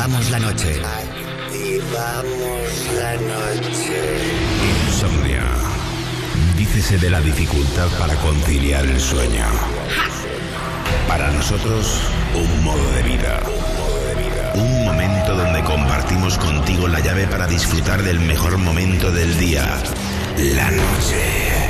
Activamos la noche. La noche. Insomnia. Dícese de la dificultad para conciliar el sueño. Para nosotros, un modo de vida. Un momento donde compartimos contigo la llave para disfrutar del mejor momento del día. La noche.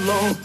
alone.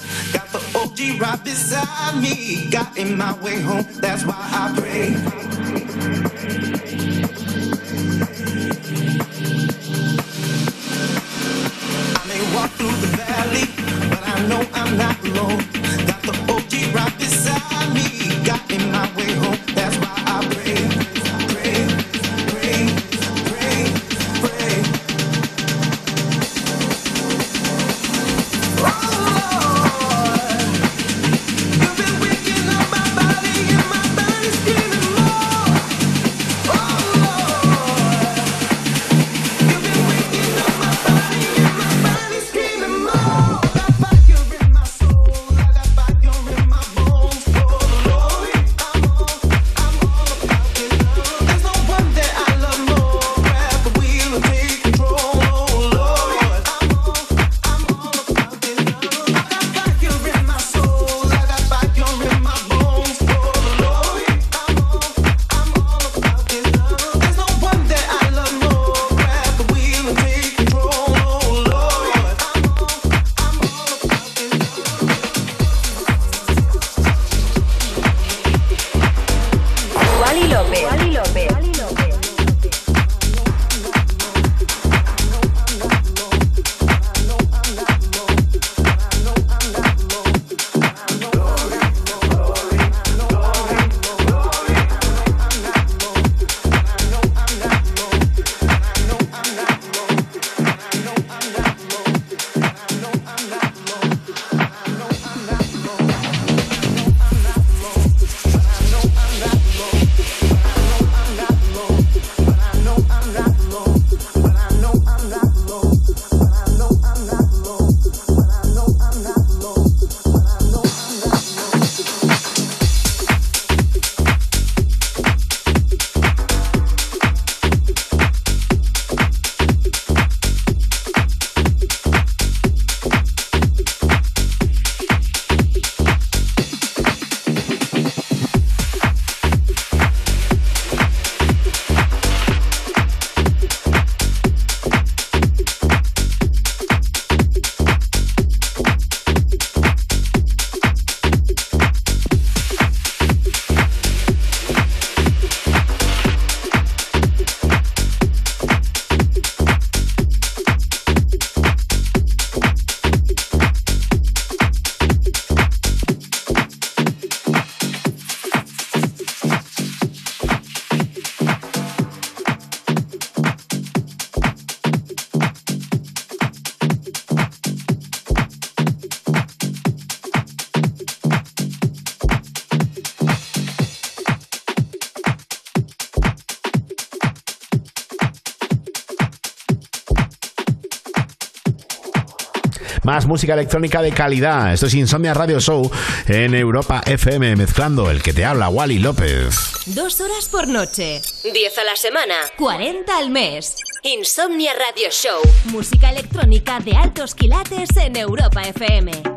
Música electrónica de calidad. Esto es Insomnia Radio Show en Europa FM, mezclando el que te habla, Wally López. Dos horas por noche, diez a la semana, 40 al mes. Insomnia Radio Show, música electrónica de altos quilates en Europa FM.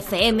FM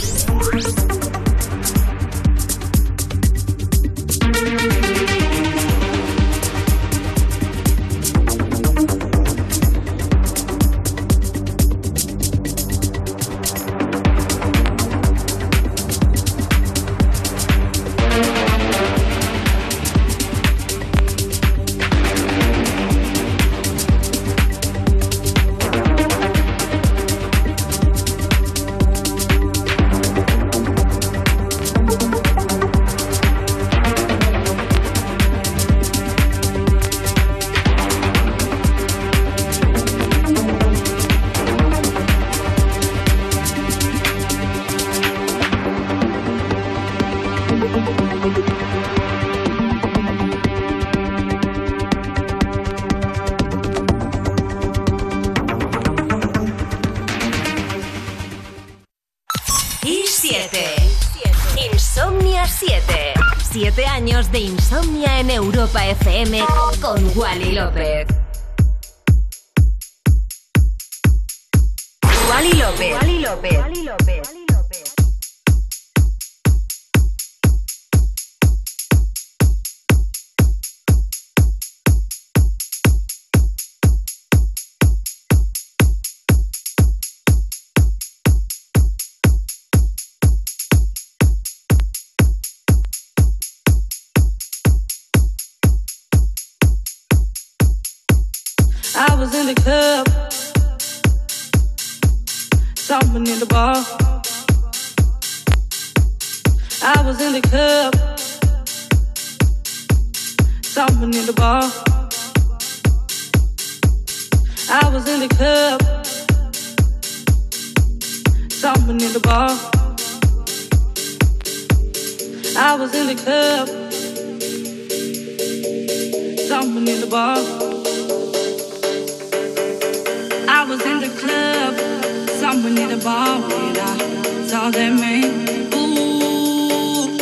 called at me. Ooh,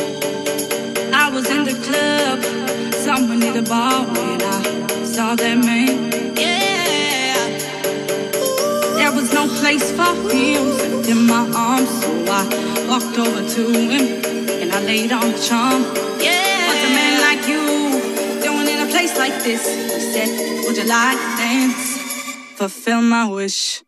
I was in the club, somewhere near the bar when I saw that man. Yeah, there was no place for him except in my arms, so I walked over to him and I laid on the charm. Yeah, what's a man like you doing in a place like this? He said, Would you like to dance? Fulfill my wish.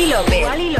Wally López.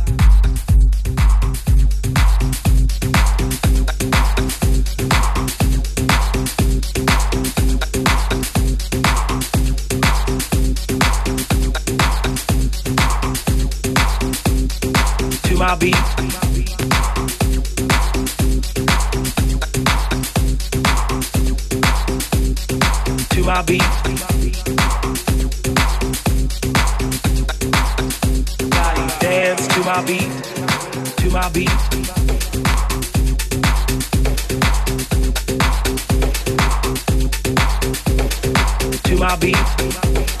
my beat. To my beat. Dance to my beat. To my beat. To my beat.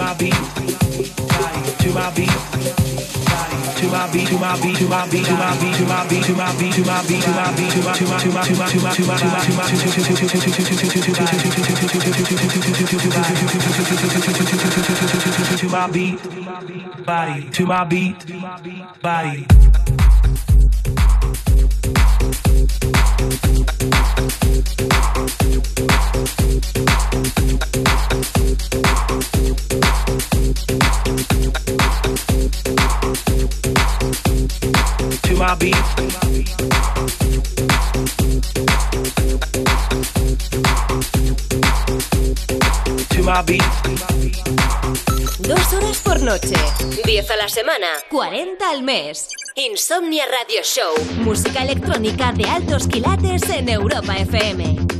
to my beat, to my beat, to my beat, to my beat, to my beat, to my beat, to my beat, to my beat, to my beat, to my beat, to my beat, to my beat, to my to my beat, to my to my beat, to my beat, to my to my beat, body, to my beat, body. My beat. To my. Dos horas por noche. 10 a la semana. 40 al mes. Insomnia Radio Show. Música electrónica de altos quilates en Europa FM.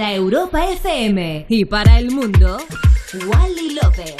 Para Europa FM y para el mundo, Wally López.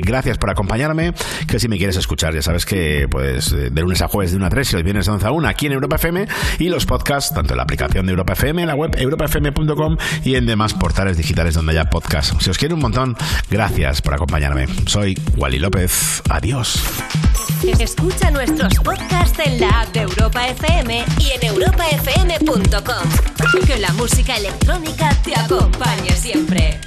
gracias por acompañarme, que si me quieres escuchar, ya sabes que pues eh, de lunes a jueves de 1 a 3 y el viernes de 11 a 1 aquí en Europa FM y los podcasts, tanto en la aplicación de Europa FM, en la web europafm.com y en demás portales digitales donde haya podcasts. Si os quiero un montón, gracias por acompañarme. Soy Wally López. Adiós. Escucha nuestros podcasts en la app de Europa FM y en europafm.com. Que la música electrónica te acompañe siempre.